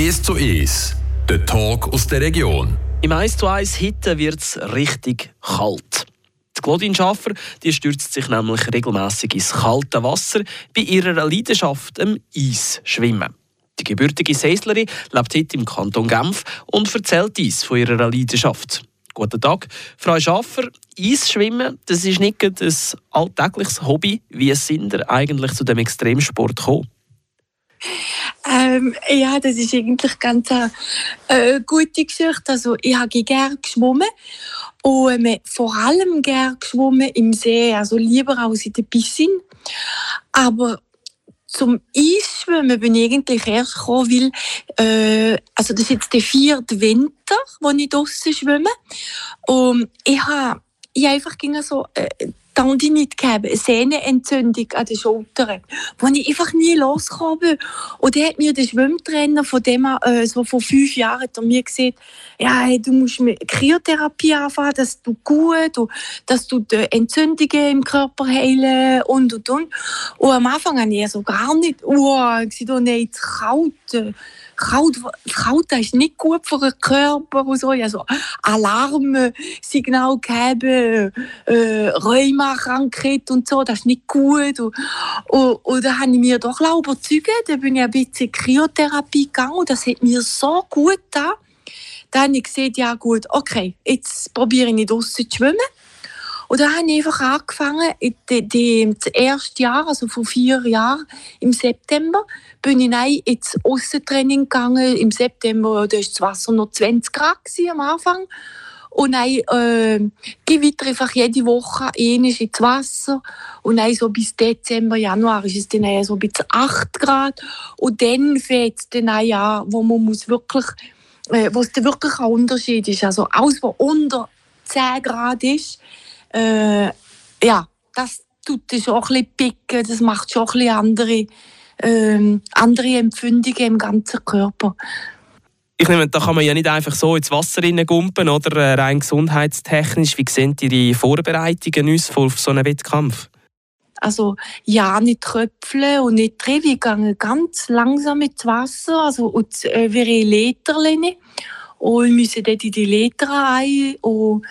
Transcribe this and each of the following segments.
1 zu 1, der Talk aus der Region. Im 1 zu 1 Hitte wird es richtig kalt. Die Claudine Schaffer die stürzt sich nämlich regelmäßig ins kalte Wasser bei ihrer Leidenschaft, dem Eisschwimmen. Die gebürtige Seislerin lebt heute im Kanton Genf und erzählt uns von ihrer Leidenschaft. Guten Tag, Frau Schaffer. Eisschwimmen, das ist nicht ein alltägliches Hobby. Wie sind Sie eigentlich zu dem Extremsport gekommen? Ähm, ja, das ist eigentlich ganz eine äh, gute Geschichte. Also, ich habe gerne geschwommen und äh, vor allem gerne geschwommen im See, also lieber als in der Piscine. Aber zum Eisschwimmen bin ich eigentlich erst gekommen, weil, äh, also das ist jetzt der vierte Winter, wo ich draussen schwimme. Und ich habe ich einfach so äh, Tendinit gehabt, eine Sehnenentzündung an den Schultern, wo ich einfach nie losgekommen. Und dann hat mir der Schwimmtrainer von dem äh, so vor fünf Jahren hat mir gesagt, ja, hey, du musst mit Kryotherapie anfangen, dass du gut, und, dass du die Entzündungen im Körper heilen und und und. Und am Anfang habe ich so gar nicht, oh, ich gesagt, oh nein, es kalt kalt, kalt ist nicht gut für den Körper und so. Also Alarmsignal gegeben, äh, Rheumakrankheit und so, das ist nicht gut. Und, und, und da habe ich mir doch überzeugt, da bin ich ein bisschen Kryotherapie gegangen und das hat mir so gut getan. Dann habe ich gesagt, ja gut, okay, jetzt probiere ich draußen zu schwimmen. Und dann habe ich einfach angefangen, die, die, das erste Jahr, also vor vier Jahren, im September, bin ich ins Aussentraining gegangen. Im September da war das Wasser noch 20 Grad am Anfang. Und dann äh, gehe weiter einfach jede Woche ins Wasser. Und dann so bis Dezember, Januar ist es dann so bis 8 Grad. Und dann fängt es dann an, wo man muss wirklich, äh, wo es dann wirklich ein Unterschied ist. Also alles, was unter 10 Grad ist, äh, ja, das tut es auch ein bisschen picken, das macht schon ein bisschen andere, äh, andere Empfindungen im ganzen Körper. Ich nehme, da kann man ja nicht einfach so ins Wasser gumpen oder äh, rein gesundheitstechnisch. Wie sehen Ihre Vorbereitungen aus auf so einen Wettkampf? Also ja, nicht tröpfeln und nicht drehen. Wir gehen ganz langsam ins Wasser, also und, äh, wie Literchen. Und wir müssen dort in die Liter rein und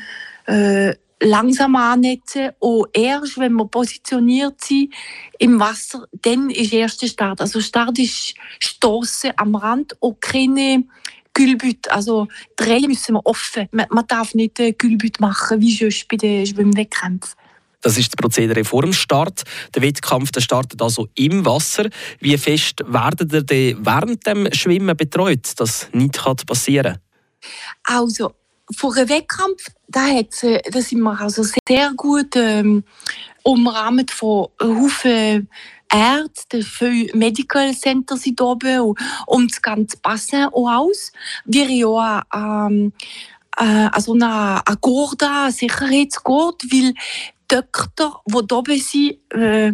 äh, langsam annetzen und erst, wenn wir positioniert sind im Wasser, dann ist erst der Start. Also Start ist Stoßen am Rand und keine Gülbüt. Also drehen müssen wir offen. Man, man darf nicht äh, Gülbüt machen, wie sonst bei den Schwimmwettkämpfen. Das ist das Prozedere vor dem Start. Der Wettkampf der startet also im Wasser. Wie fest werden ihr während dem Schwimmen betreut, dass nichts passieren kann? Also, vor einem Wettkampf, da, hat, da sind wir also sehr gut ähm, umrahmt von Haufen Ärzte, viele Medical Center sind oben und, und das ganze Bassin auch aus. Wir haben ähm, äh, also eine, eine Gorda, Sicherheitsgurt, weil Doktor, die oben sind, äh,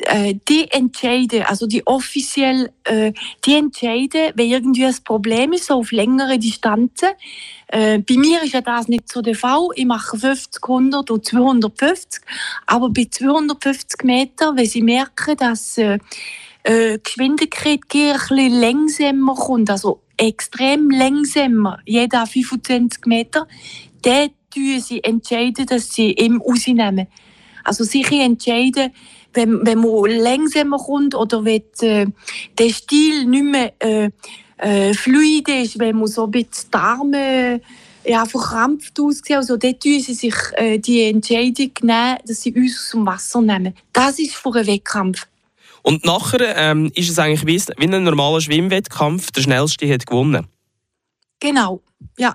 die äh, die entscheiden, also die offiziell, äh, die entscheiden, wenn irgendwie ein Problem ist, so auf längere Distanzen. Äh, bei mir ist ja das nicht so der Fall. Ich mache 50, 100 und 250. Aber bei 250 Metern, wenn sie merken, dass äh, Geschwindigkeit ein bisschen langsamer kommt, also extrem langsamer, jeder 25 Meter, dann entscheiden sie dass sie ihm rausnehmen. Also sich entscheiden, wenn, wenn man langsamer kommt oder wenn äh, der Stil nicht mehr äh, äh, fluid ist, wenn man so ein bisschen die Arme ja, verkrampft aussieht, also dort tun sie sich äh, die Entscheidung nehmen, dass sie uns aus dem Wasser nehmen. Das ist vor einem Wettkampf. Und nachher ähm, ist es eigentlich wie ein normaler Schwimmwettkampf, der Schnellste hat gewonnen. Genau, ja.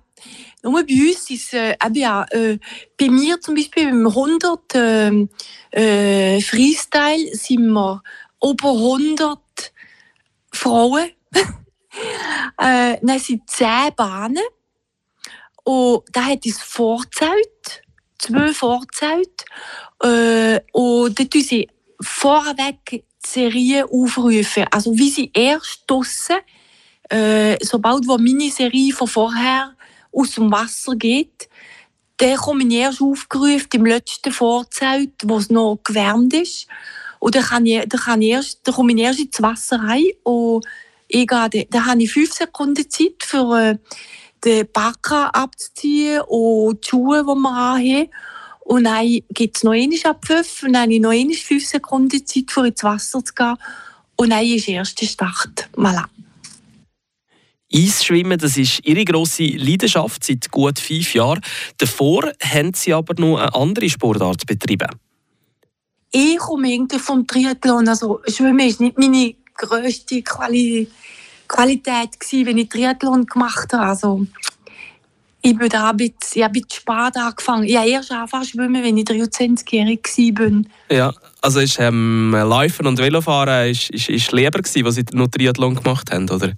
Nur bei uns ist äh, ja, äh, bei mir zum Beispiel beim 100 äh, äh, Freestyle sind wir über 100 Frauen. äh, dann sind 10 Bahnen. Und da hat es Vorzelt, zwei Vorzelt. Äh, und dort tun sie vorweg die Serien aufrufen. Also wie sie erst draussen, äh, sobald wo meine Serie von vorher aus dem Wasser geht, dann komme ich erst aufgerufen im letzten Vorzelt, wo es noch gewärmt ist. Und dann, kann ich, dann, kann ich erst, dann komme ich erst ins Wasser rein und Ich gehe, da habe ich fünf Sekunden Zeit für äh, den Backen abzuziehen und die Schuhe, die wir haben. Und dann gibt es noch einmal ab fünf und dann habe ich noch einmal fünf Sekunden Zeit, für ins Wasser zu gehen. Und dann ist der erste Start. Voilà. Eisschwimmen, das ist ihre grosse Leidenschaft seit gut fünf Jahren. Davor haben sie aber noch eine andere Sportart betrieben. Ich komme irgendwie vom Triathlon. Also Schwimmen war nicht meine grösste Quali Qualität, gewesen, wenn ich Triathlon gemacht habe. Also, ich bin da ein bisschen, ich habe spät angefangen. Ich habe erst angefangen zu schwimmen, wenn ich 23-jährig war. Ja, also ist ähm, Laufen und Velofahren ist, ist, ist lieber gewesen, was Sie noch Triathlon gemacht haben, oder?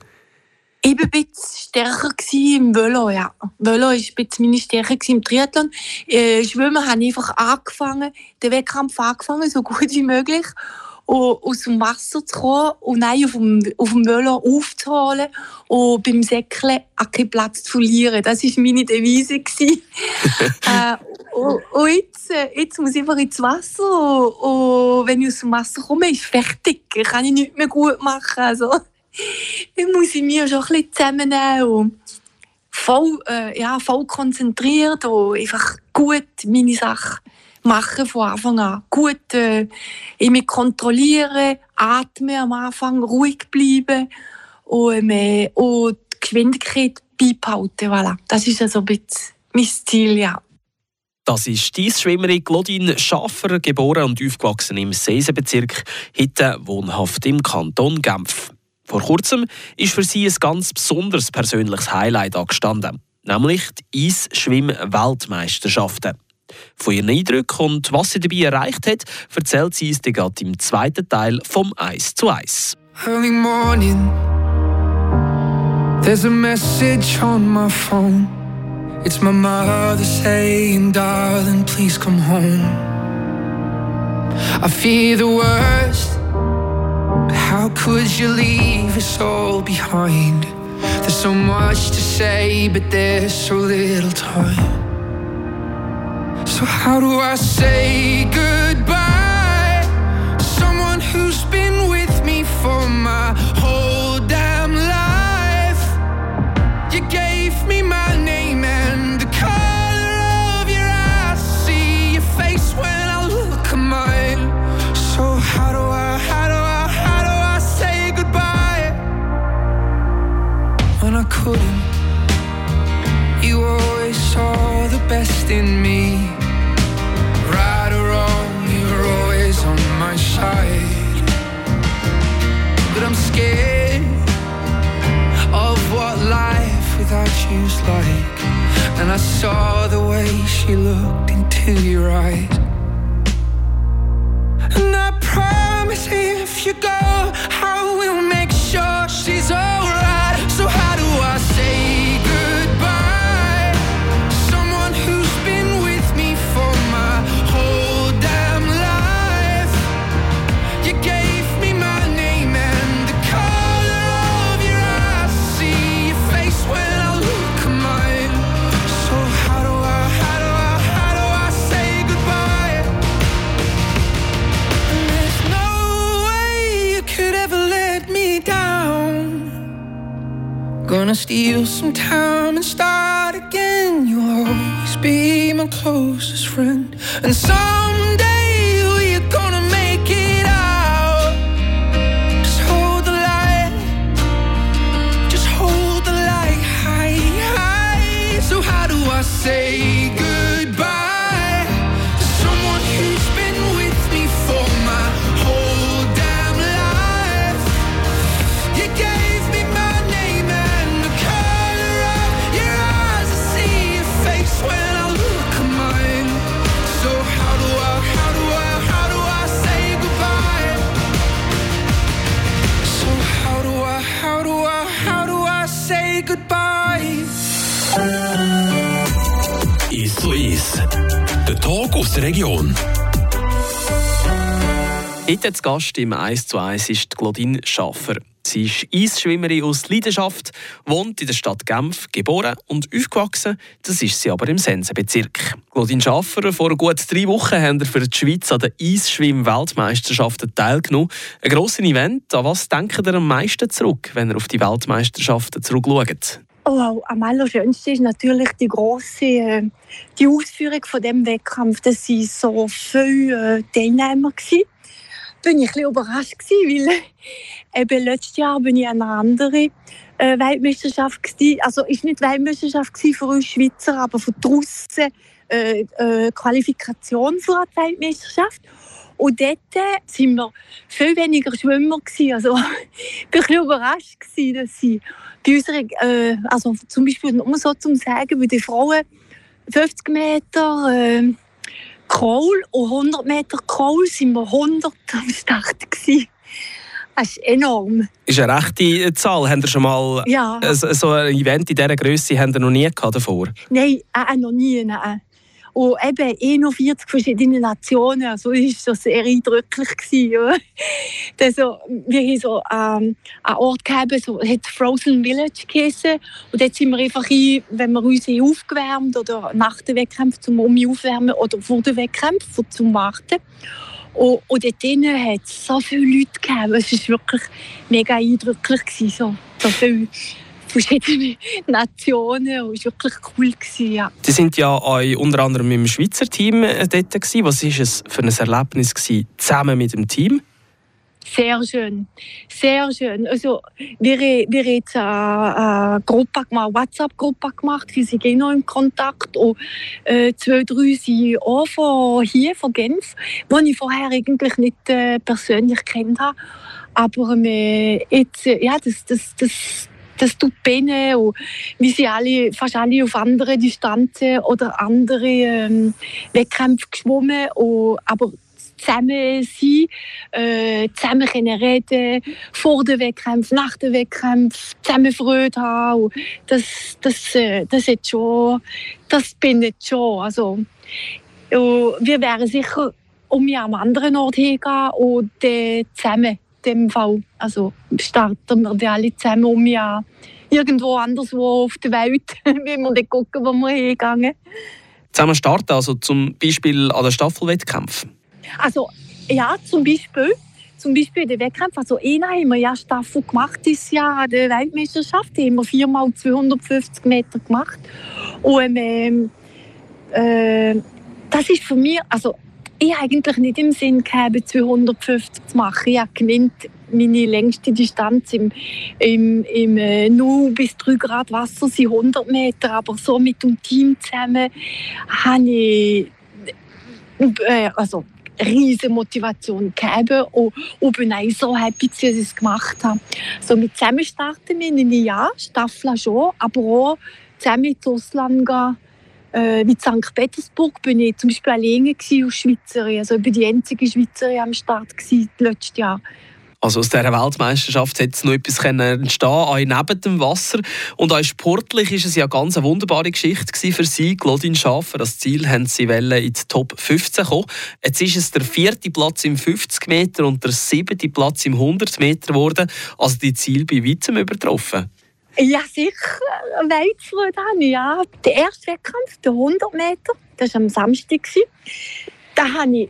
Ich war ein bisschen stärker im Velo, ja. Velo war ein bisschen meine Stärke im Triathlon. Äh, Schwimmen habe ich einfach angefangen, den Wettkampf angefangen, so gut wie möglich. Und aus dem Wasser zu kommen und dann auf dem, auf dem Velo aufzuholen und beim Säckeln auch keinen Platz zu verlieren. Das war meine Devise. äh, und, und jetzt, äh, jetzt muss ich einfach ins Wasser und, und wenn ich aus dem Wasser komme, ist es fertig. Kann ich nichts mehr gut machen. Also, dann muss ich mich schon ein bisschen zusammennehmen und voll, äh, ja, voll konzentriert und einfach gut meine Sache machen von Anfang an. Gut äh, mich kontrollieren, atmen am Anfang, ruhig bleiben und, äh, und die Geschwindigkeit beibehalten. Voilà. Das ist also ein bisschen mein Ziel, ja. Das ist die Schwimmerin Claudine Schaffer, geboren und aufgewachsen im Seisenbezirk, heute wohnhaft im Kanton Genf. Vor kurzem ist für sie ein ganz besonderes persönliches Highlight angestanden, nämlich die Eisschwimm-Weltmeisterschaften. Von ihren Eindrücken und was sie dabei erreicht hat, erzählt sie uns gerade im zweiten Teil vom Eis zu Eis. Early morning, there's a message on my phone. It's my mother saying, darling, please come home. I fear the worst. How could you leave us all behind? There's so much to say, but there's so little time. So, how do I say goodbye you's like. And I saw the way she looked into your eyes. And I promise if you go, I will make sure she's alright. So, how steal some time and start again. You'll always be my closest friend. And someday goodbye? Ist Eis. Der Talk aus der Region. Heute zu Gast im 1 zu 1 ist Claudine Schaffer. Sie ist Eisschwimmerin aus Leidenschaft, wohnt in der Stadt Genf, geboren und aufgewachsen. Das ist sie aber im Sensenbezirk. Claudine Schaffer, vor gut drei Wochen haben wir für die Schweiz an den Eisschwimm-Weltmeisterschaften teilgenommen. Ein grosses Event. An was denken ihr am meisten zurück, wenn ihr auf die Weltmeisterschaften zurückschaut? Oh, am allerschönsten ist natürlich die große äh, die Ausführung von dem Wettkampf. Das waren so viele äh, Teilnehmer. Gewesen bin ich ein überrascht gewesen, weil eben letztes Jahr bin ich an einer anderen äh, Weltmeisterschaft gewesen. Also ist nicht Weltmeisterschaft für uns Schweizer, aber von draussen äh, äh, Qualifikation für die Weltmeisterschaft. Und dort waren wir viel weniger Schwimmer. Gewesen. Also ich war ein überrascht, gewesen, dass sie bei unseren, äh, also zum Beispiel, nur so zu sagen, bei den Frauen 50 Meter, äh, Crawl und 100 Meter Crawl sind wir 100 am Start. Gewesen. Das ist enorm. Das ist eine rechte Zahl. Haben Sie schon mal ja. so ein Event in dieser Größe noch nie gehabt davor? Nein, äh, noch nie. Nein. Und eben 41 verschiedene Nationen, also das war so sehr eindrücklich. Gewesen, also, wir haben so ähm, einen Ort gehabt, so, hat Frozen Village geheißen. Und dort sind wir einfach ein, wenn wir uns aufgewärmt oder nach dem Wettkampf zum um aufwärmen oder vor dem Wettkampf zum Warten. Und, und dort hat es so viele Leute gegeben. Es war wirklich mega eindrücklich. Gewesen, so, so viele verschiedene Nationen. Und es war wirklich cool. Gewesen, ja. Sie sind ja unter anderem im Schweizer Team äh, dort. Gewesen. Was war es für ein Erlebnis gewesen, zusammen mit dem Team? Sehr schön, sehr schön. Also, wir, wir haben eine, Gruppe gemacht, WhatsApp-Gruppe gemacht, wir sind eh noch im Kontakt. Und äh, zwei, drei sind auch von hier, von Genf, die ich vorher eigentlich nicht äh, persönlich kennt habe. Aber äh, jetzt, ja, das, das, das, das tut Bene wir sind alle, fast alle auf andere Distanzen oder andere ähm, Wettkämpfe geschwommen. Und, aber zusammen sein, äh, zusammen können reden, vor den Wettkämpfen, nach den Wettkämpfen, zusammen Freude haben. Das, das, äh, das, ist schon, das bin ich schon. Also, wir wären sicher um mich am anderen Ort hingehen und äh, zusammen dem Fall. Also starten wir die alle zusammen um ja irgendwo anderswo auf der Welt, wie wir dann gucken, wo wir hingegangen. Zusammen starten, also zum Beispiel an den Staffelwettkämpfen? Also ja, zum Beispiel. Zum Beispiel den Wettkampf. Also einen haben wir ja Staffel gemacht dieses Jahr an der Weltmeisterschaft. Da haben wir viermal 250 Meter gemacht. Und ähm, äh, das ist für mich, also ich eigentlich nicht im Sinn gehabt, 250 zu machen. Ich habe gewinnt meine längste Distanz im, im, im äh, 0 bis 3 Grad Wasser sind 100 Meter, aber so mit dem Team zusammen habe ich äh, also riesige Motivation gegeben und, und bin auch so happy, dass ich es gemacht habe. So mit zusammen starten wir in einem Jahr, Staffel schon, aber auch zusammen ins Ausland gehen äh, wie St. Petersburg bin ich zum Beispiel alleine als Schweizerin. Also ich bin die einzige Schweizerin am Start letztes Jahr. Also aus dieser Weltmeisterschaft hätte es noch etwas entstehen auch neben dem Wasser. Und auch sportlich ist es ja ganz eine wunderbare Geschichte für Sie, Claudine Schaffer. Das Ziel haben Sie in die Top 15 kommen. Jetzt ist es der vierte Platz im 50 Meter und der siebte Platz im 100 Meter geworden. Also die Ziele bei weitem übertroffen. Ja, sicher. Weitsfreude habe ich, ja. Der erste Wettkampf, der 100 Meter, das war am Samstag. Da habe ich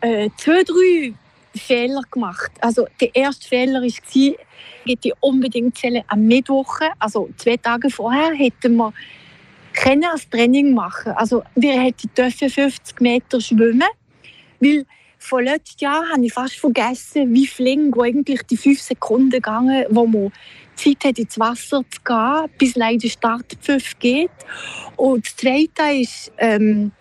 äh, zwei, drei Fehler gemacht. Also der erste Fehler war, ich hätte unbedingt zählen am Mittwoch, also zwei Tage vorher, hätten wir können als Training machen. Also wir hätten 50 Meter schwimmen, weil vor letztes Jahr habe ich fast vergessen, wie flink eigentlich die fünf Sekunden gegangen, wo man Zeit hat, ins Wasser zu gehen, bis leider der Startpfiff geht. Und das Zweite ist, ähm,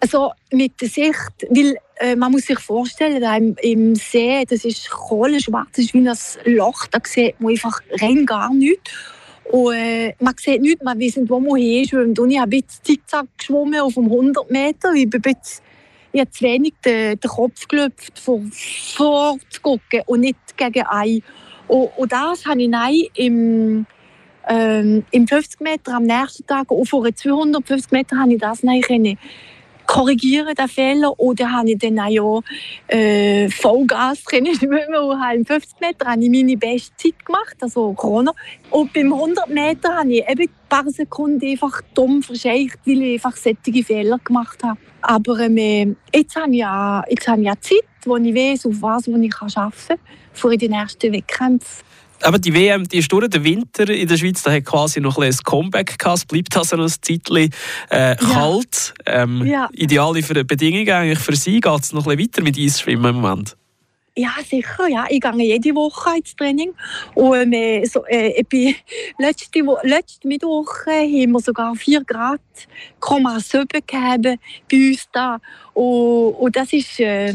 also mit der Sicht, weil äh, man muss sich vorstellen, da im, im See, das ist kohlenschwarz, das ist wie ein Loch, da sieht man einfach rein gar nichts. Und äh, man sieht nichts, man weiß nicht, wo man hinschwimmt. Und ich habe jetzt Zickzack geschwommen auf 100 Meter. Ich bin jetzt ich habe zu wenig den, den Kopf gelöpft, vor, vor zu gucken und nicht gegen ein. Und, und das habe ich nein im, ähm, im 50 Meter am nächsten Tag, und vor 250 Metern, habe ich das nein können korrigieren, den Fehler. Oder habe ich dann auch äh, Vollgas trainiert. Im 50 Meter habe ich meine beste Zeit gemacht, also Corona. Und beim 100 Meter habe ich eben ein paar Sekunden einfach dumm verscheicht, weil ich einfach solche Fehler gemacht habe. Aber ähm, jetzt habe ich ja, jetzt habe ich ja Zeit, wo ich weiß, auf was wo ich arbeiten kann, vor den ersten Wettkämpfen. Aber die WM, die ist durch den Winter in der Schweiz, da hat quasi noch ein, ein Comeback gehabt. Es bleibt also noch ein Zeitchen äh, kalt. Ähm, ja. Ideale für Bedingungen eigentlich für Sie. Geht es noch ein bisschen weiter mit Eisschwimmen im Moment? Ja, sicher. Ja. Ich gehe jede Woche ins Training. Und äh, so, äh, bin, letzte, letzte Mittwoch haben wir sogar 4 Grad, 7 gehabt bei uns da. Und, und das, ist, äh,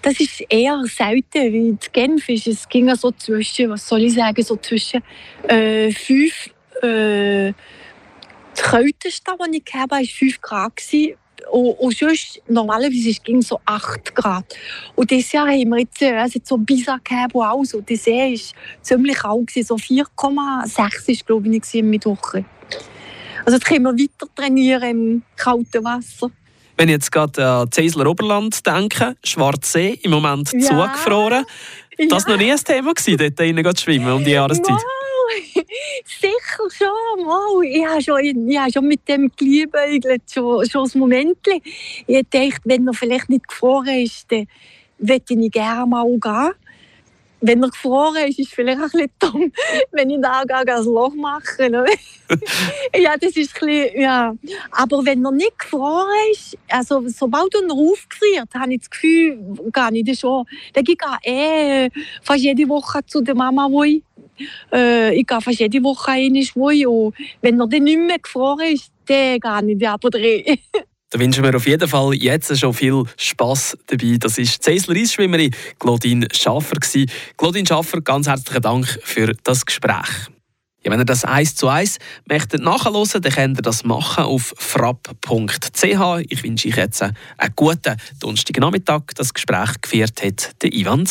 das ist eher selten, weil in Genf ist es ging so zwischen, was soll ich sagen, so zwischen äh, 5 äh, das Kälteste, das ich gehabt habe, war 5 Grad. Gewesen. Und, und sonst, normalerweise ging es so 8 Grad. Und dieses Jahr haben wir jetzt, äh, also so Bisa gehabt, auch so. Der See war ziemlich kalt, so 4,6 war, glaube ich, in der Woche. Also jetzt können wir weiter trainieren im kalten Wasser. Wenn ich jetzt gerade an Zeisler Oberland denke, Schwarzsee, im Moment ja. zugefroren. Das war ja. noch nie ein Thema, dort drinnen zu schwimmen um die Jahreszeit? Wow. Sicher schon, wow. Ich habe schon, ich habe schon mit dem geliebäugelt, schon, schon ein Moment. Ich dachte, wenn er vielleicht nicht gefroren ist, dann würde ich gerne mal gehen. Wenn er gefroren ist, ist es vielleicht ein bisschen dumm, wenn ich da ein Loch mache. Ja, das ist ein bisschen, ja. Aber wenn er nicht gefroren ist, also sobald er aufgefriert, habe ich das Gefühl, gar nicht schon. Dann gehe ich eh fast jede Woche zu der Mama, wo ich äh, ich gehe fast jede Woche rein, wo ich, und wenn er dann nicht mehr gefroren ist, dann gehe ich aber drin. Da wünschen wir auf jeden Fall jetzt schon viel Spass dabei. Das ist die Zeisler Eisschwimmerin Claudine Schaffer. Claudine Schaffer, ganz herzlichen Dank für das Gespräch. Ja, wenn ihr das eins zu eins möchtet nachhören, dann könnt ihr das machen auf frapp.ch. Ich wünsche euch jetzt einen guten Donnerstagnachmittag. Das Gespräch geführt hat der Ivan